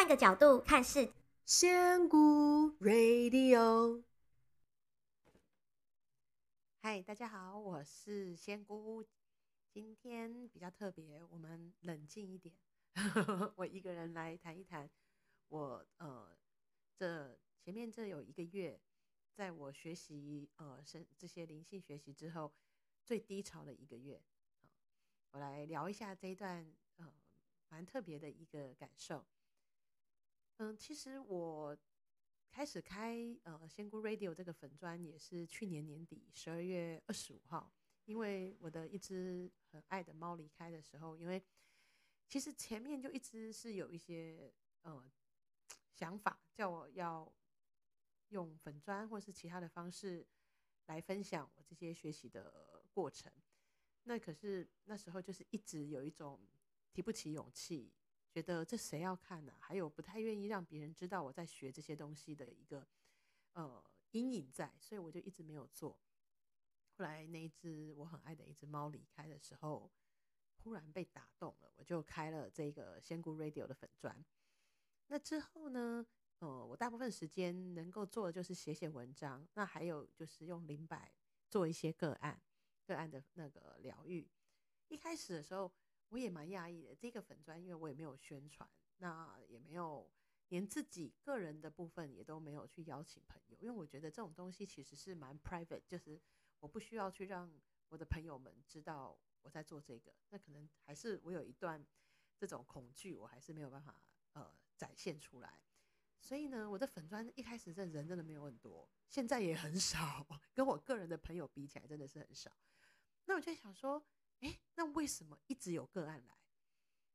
换个角度看世。仙姑 Radio，嗨，大家好，我是仙姑。今天比较特别，我们冷静一点，我一个人来谈一谈。我呃，这前面这有一个月，在我学习呃生这些灵性学习之后，最低潮的一个月。我来聊一下这一段呃蛮特别的一个感受。嗯，其实我开始开呃仙姑 Radio 这个粉专也是去年年底十二月二十五号，因为我的一只很爱的猫离开的时候，因为其实前面就一直是有一些呃想法，叫我要用粉砖或是其他的方式来分享我这些学习的过程。那可是那时候就是一直有一种提不起勇气。觉得这谁要看呢？还有不太愿意让别人知道我在学这些东西的一个呃阴影在，所以我就一直没有做。后来那一只我很爱的一只猫离开的时候，忽然被打动了，我就开了这个仙姑 Radio 的粉砖。那之后呢，呃，我大部分时间能够做的就是写写文章，那还有就是用灵摆做一些个案，个案的那个疗愈。一开始的时候。我也蛮讶异的，这个粉砖，因为我也没有宣传，那也没有连自己个人的部分也都没有去邀请朋友，因为我觉得这种东西其实是蛮 private，就是我不需要去让我的朋友们知道我在做这个，那可能还是我有一段这种恐惧，我还是没有办法呃展现出来。所以呢，我的粉砖一开始这人真的没有很多，现在也很少，跟我个人的朋友比起来真的是很少。那我就想说。哎，那为什么一直有个案来？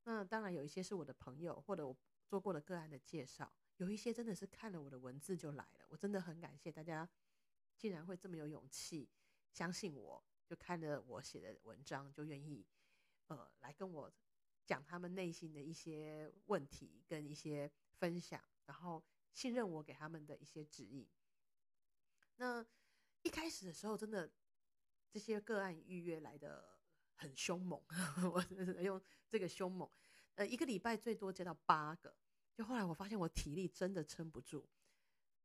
那当然有一些是我的朋友，或者我做过的个案的介绍，有一些真的是看了我的文字就来了。我真的很感谢大家，竟然会这么有勇气相信我，就看了我写的文章，就愿意呃来跟我讲他们内心的一些问题跟一些分享，然后信任我给他们的一些指引。那一开始的时候，真的这些个案预约来的。很凶猛，我用这个凶猛，呃，一个礼拜最多接到八个，就后来我发现我体力真的撑不住，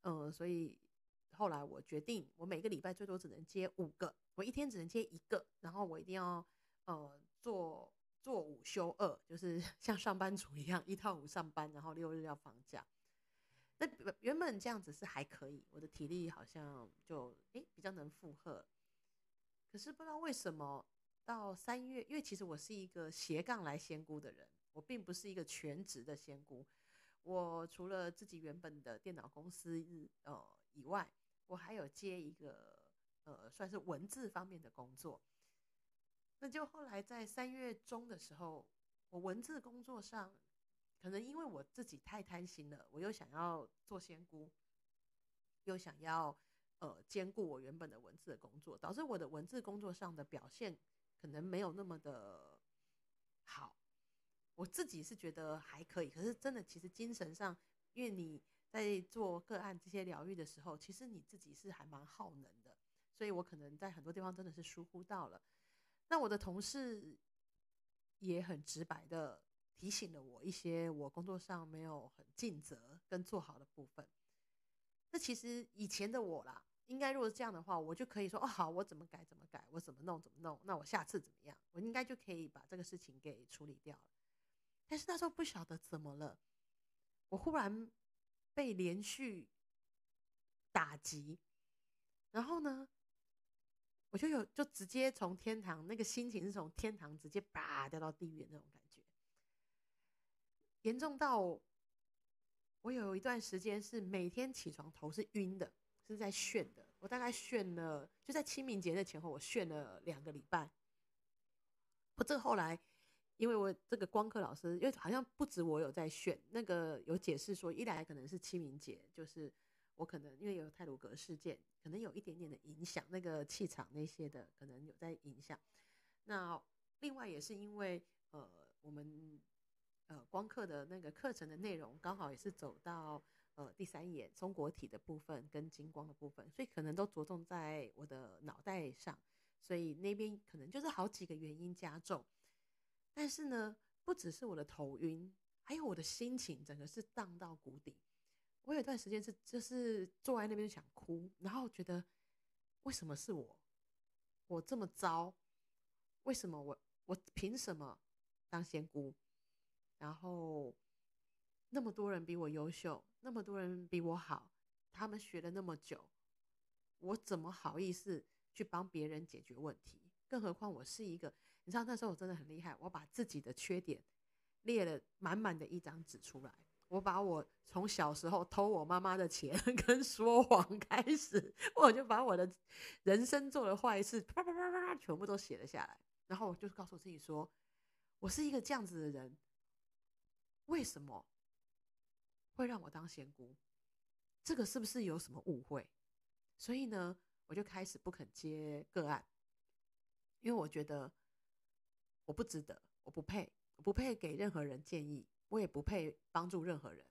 呃，所以后来我决定，我每个礼拜最多只能接五个，我一天只能接一个，然后我一定要呃做做五休二，就是 像上班族一样，一到五上班，然后六日要放假。那原本这样子是还可以，我的体力好像就诶比较能负荷，可是不知道为什么。到三月，因为其实我是一个斜杠来仙姑的人，我并不是一个全职的仙姑。我除了自己原本的电脑公司呃以外，我还有接一个呃算是文字方面的工作。那就后来在三月中的时候，我文字工作上，可能因为我自己太贪心了，我又想要做仙姑，又想要呃兼顾我原本的文字的工作，导致我的文字工作上的表现。可能没有那么的好，我自己是觉得还可以。可是真的，其实精神上，因为你在做个案这些疗愈的时候，其实你自己是还蛮耗能的，所以我可能在很多地方真的是疏忽到了。那我的同事也很直白的提醒了我一些我工作上没有很尽责跟做好的部分。那其实以前的我啦。应该如果是这样的话，我就可以说哦，好，我怎么改怎么改，我怎么弄怎么弄，那我下次怎么样？我应该就可以把这个事情给处理掉了。但是那时候不晓得怎么了，我忽然被连续打击，然后呢，我就有就直接从天堂，那个心情是从天堂直接叭掉到地狱那种感觉，严重到我有一段时间是每天起床头是晕的。是在炫的，我大概炫了，就在清明节的前后，我炫了两个礼拜。不，这后来，因为我这个光课老师，因为好像不止我有在炫，那个有解释说，一来可能是清明节，就是我可能因为有泰鲁格事件，可能有一点点的影响，那个气场那些的可能有在影响。那另外也是因为呃，我们呃光课的那个课程的内容刚好也是走到。呃，第三眼松果体的部分跟金光的部分，所以可能都着重在我的脑袋上，所以那边可能就是好几个原因加重。但是呢，不只是我的头晕，还有我的心情整个是荡到谷底。我有段时间是就是坐在那边想哭，然后觉得为什么是我，我这么糟，为什么我我凭什么当仙姑？然后那么多人比我优秀，那么多人比我好，他们学了那么久，我怎么好意思去帮别人解决问题？更何况我是一个，你知道那时候我真的很厉害，我把自己的缺点列了满满的一张纸出来。我把我从小时候偷我妈妈的钱 跟说谎开始，我就把我的人生做的坏事啪啪啪啪全部都写了下来。然后我就告诉自己说，我是一个这样子的人，为什么会让我当仙姑？这个是不是有什么误会？所以呢，我就开始不肯接个案，因为我觉得我不值得，我不配，我不配给任何人建议。我也不配帮助任何人，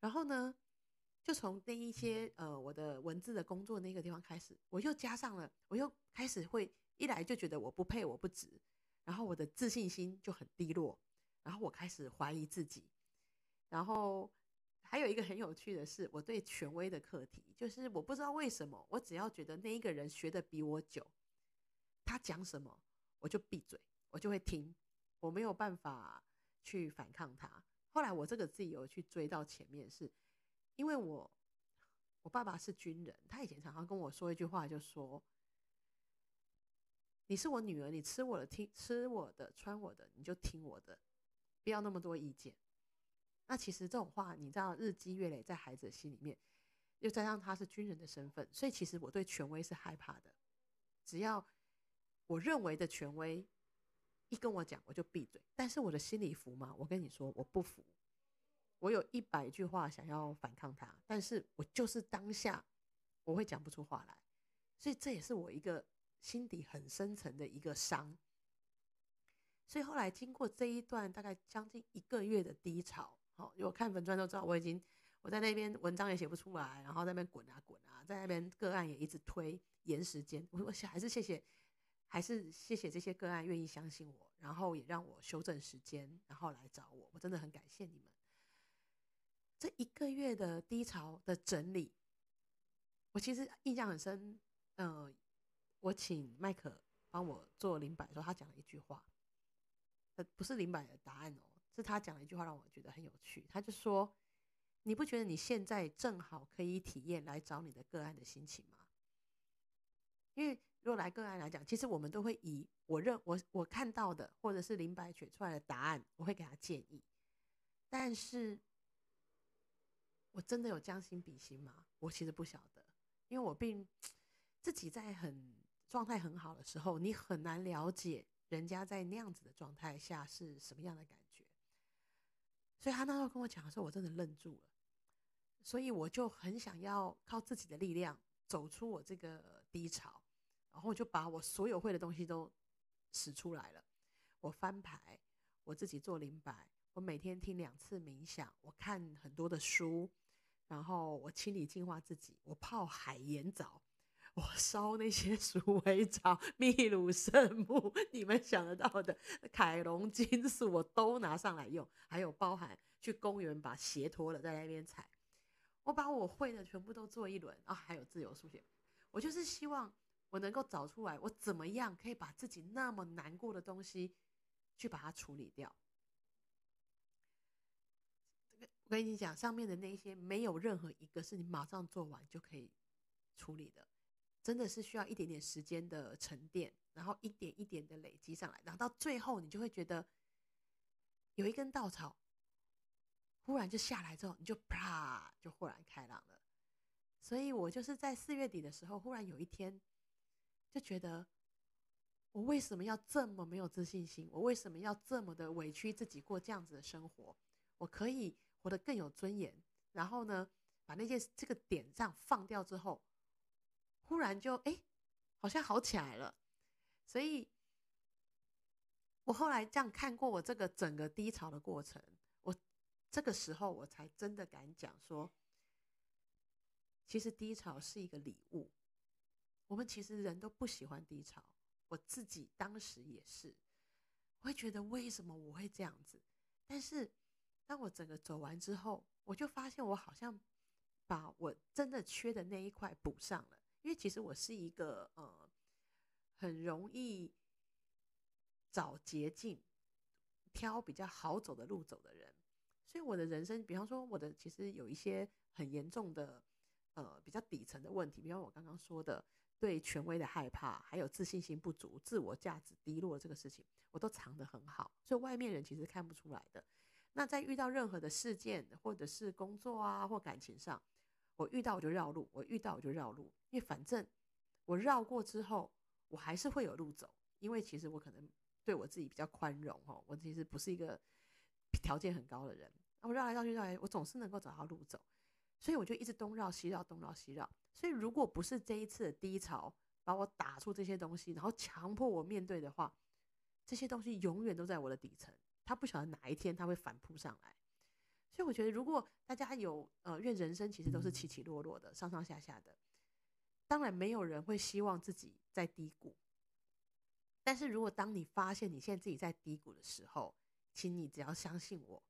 然后呢，就从那一些呃我的文字的工作那个地方开始，我又加上了，我又开始会一来就觉得我不配，我不值，然后我的自信心就很低落，然后我开始怀疑自己，然后还有一个很有趣的是，我对权威的课题，就是我不知道为什么，我只要觉得那一个人学的比我久，他讲什么我就闭嘴，我就会听，我没有办法。去反抗他。后来我这个自己有去追到前面，是因为我我爸爸是军人，他以前常常跟我说一句话，就说：“你是我女儿，你吃我的听吃我的穿我的，你就听我的，不要那么多意见。”那其实这种话，你知道日积月累在孩子的心里面，又加上他是军人的身份，所以其实我对权威是害怕的。只要我认为的权威。一跟我讲，我就闭嘴。但是我的心里服吗？我跟你说，我不服。我有一百句话想要反抗他，但是我就是当下我会讲不出话来。所以这也是我一个心底很深层的一个伤。所以后来经过这一段大概将近一个月的低潮，好，有看粉专都知道，我已经我在那边文章也写不出来，然后在那边滚啊滚啊，在那边个案也一直推延时间。我我还是谢谢。还是谢谢这些个案愿意相信我，然后也让我修正时间，然后来找我。我真的很感谢你们。这一个月的低潮的整理，我其实印象很深。嗯、呃，我请麦克帮我做灵摆的时候，他讲了一句话，呃，不是灵摆的答案哦，是他讲了一句话让我觉得很有趣。他就说：“你不觉得你现在正好可以体验来找你的个案的心情吗？”因为。如果来个案来讲，其实我们都会以我认我我看到的，或者是灵摆选出来的答案，我会给他建议。但是，我真的有将心比心吗？我其实不晓得，因为我并自己在很状态很好的时候，你很难了解人家在那样子的状态下是什么样的感。所以他那时候跟我讲的时候，我真的愣住了。所以我就很想要靠自己的力量走出我这个低潮。然后就把我所有会的东西都使出来了。我翻牌，我自己做灵摆，我每天听两次冥想，我看很多的书，然后我清理净化自己，我泡海盐澡，我烧那些鼠尾草、秘鲁圣木，你们想得到的凯龙金属我都拿上来用，还有包含去公园把鞋脱了在那边踩，我把我会的全部都做一轮啊，还有自由书写，我就是希望。我能够找出来，我怎么样可以把自己那么难过的东西去把它处理掉？我跟你讲，上面的那些没有任何一个是你马上做完就可以处理的，真的是需要一点点时间的沉淀，然后一点一点的累积上来，然后到最后你就会觉得有一根稻草忽然就下来之后，你就啪就豁然开朗了。所以我就是在四月底的时候，忽然有一天。就觉得我为什么要这么没有自信心？我为什么要这么的委屈自己过这样子的生活？我可以活得更有尊严。然后呢，把那件这个点上放掉之后，忽然就哎，好像好起来了。所以，我后来这样看过我这个整个低潮的过程，我这个时候我才真的敢讲说，其实低潮是一个礼物。我们其实人都不喜欢低潮，我自己当时也是，会觉得为什么我会这样子？但是当我整个走完之后，我就发现我好像把我真的缺的那一块补上了。因为其实我是一个呃很容易找捷径、挑比较好走的路走的人，所以我的人生，比方说我的其实有一些很严重的呃比较底层的问题，比方我刚刚说的对权威的害怕，还有自信心不足、自我价值低落这个事情，我都藏得很好，所以外面人其实看不出来的。那在遇到任何的事件，或者是工作啊，或感情上，我遇到我就绕路，我遇到我就绕路，因为反正我绕过之后，我还是会有路走。因为其实我可能对我自己比较宽容哈，我其实不是一个条件很高的人。我绕来绕去绕来，我总是能够找到路走，所以我就一直东绕西绕，东绕西绕。所以如果不是这一次的低潮把我打出这些东西，然后强迫我面对的话，这些东西永远都在我的底层。他不晓得哪一天他会反扑上来，所以我觉得，如果大家有呃，因为人生其实都是起起落落的，上上下下的，当然没有人会希望自己在低谷。但是如果当你发现你现在自己在低谷的时候，请你只要相信我，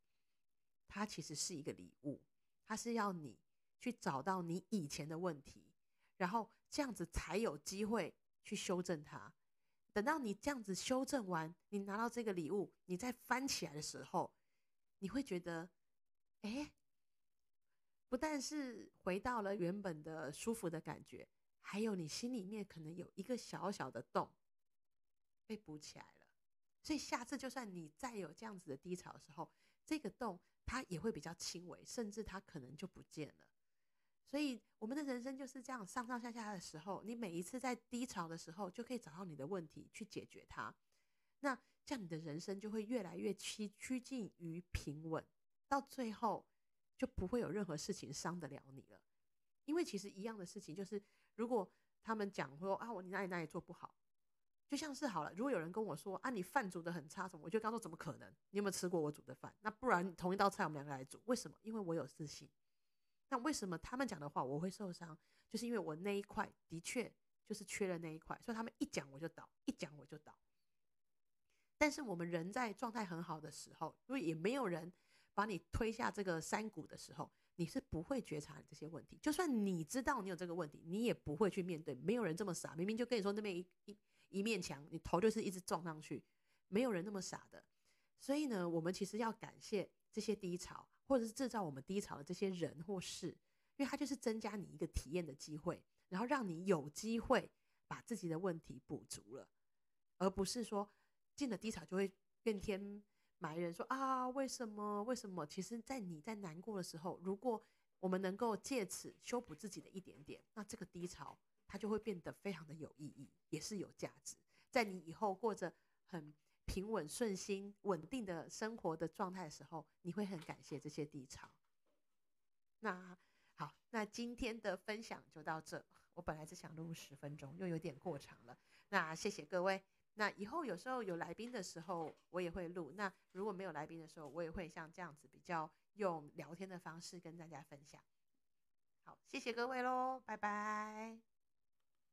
它其实是一个礼物，它是要你去找到你以前的问题，然后这样子才有机会去修正它。等到你这样子修正完，你拿到这个礼物，你再翻起来的时候，你会觉得，哎，不但是回到了原本的舒服的感觉，还有你心里面可能有一个小小的洞被补起来了。所以下次就算你再有这样子的低潮的时候，这个洞它也会比较轻微，甚至它可能就不见了。所以，我们的人生就是这样上上下下的时候，你每一次在低潮的时候，就可以找到你的问题去解决它。那这样你的人生就会越来越趋趋近于平稳，到最后就不会有任何事情伤得了你了。因为其实一样的事情，就是如果他们讲说啊，我你哪里哪里做不好，就像是好了，如果有人跟我说啊，你饭煮得很差，什么，我就刚说怎么可能？你有没有吃过我煮的饭？那不然同一道菜我们两个来煮，为什么？因为我有自信。那为什么他们讲的话我会受伤？就是因为我那一块的确就是缺了那一块，所以他们一讲我就倒，一讲我就倒。但是我们人在状态很好的时候，因为也没有人把你推下这个山谷的时候，你是不会觉察这些问题。就算你知道你有这个问题，你也不会去面对。没有人这么傻，明明就跟你说那边一一一面墙，你头就是一直撞上去，没有人那么傻的。所以呢，我们其实要感谢这些低潮。或者是制造我们低潮的这些人或事，因为它就是增加你一个体验的机会，然后让你有机会把自己的问题补足了，而不是说进了低潮就会怨天埋人说，啊为什么为什么？其实，在你在难过的时候，如果我们能够借此修补自己的一点点，那这个低潮它就会变得非常的有意义，也是有价值，在你以后过着很。平稳顺心、稳定的生活的状态的时候，你会很感谢这些低潮。那好，那今天的分享就到这。我本来只想录十分钟，又有点过长了。那谢谢各位。那以后有时候有来宾的时候，我也会录。那如果没有来宾的时候，我也会像这样子比较用聊天的方式跟大家分享。好，谢谢各位喽，拜拜。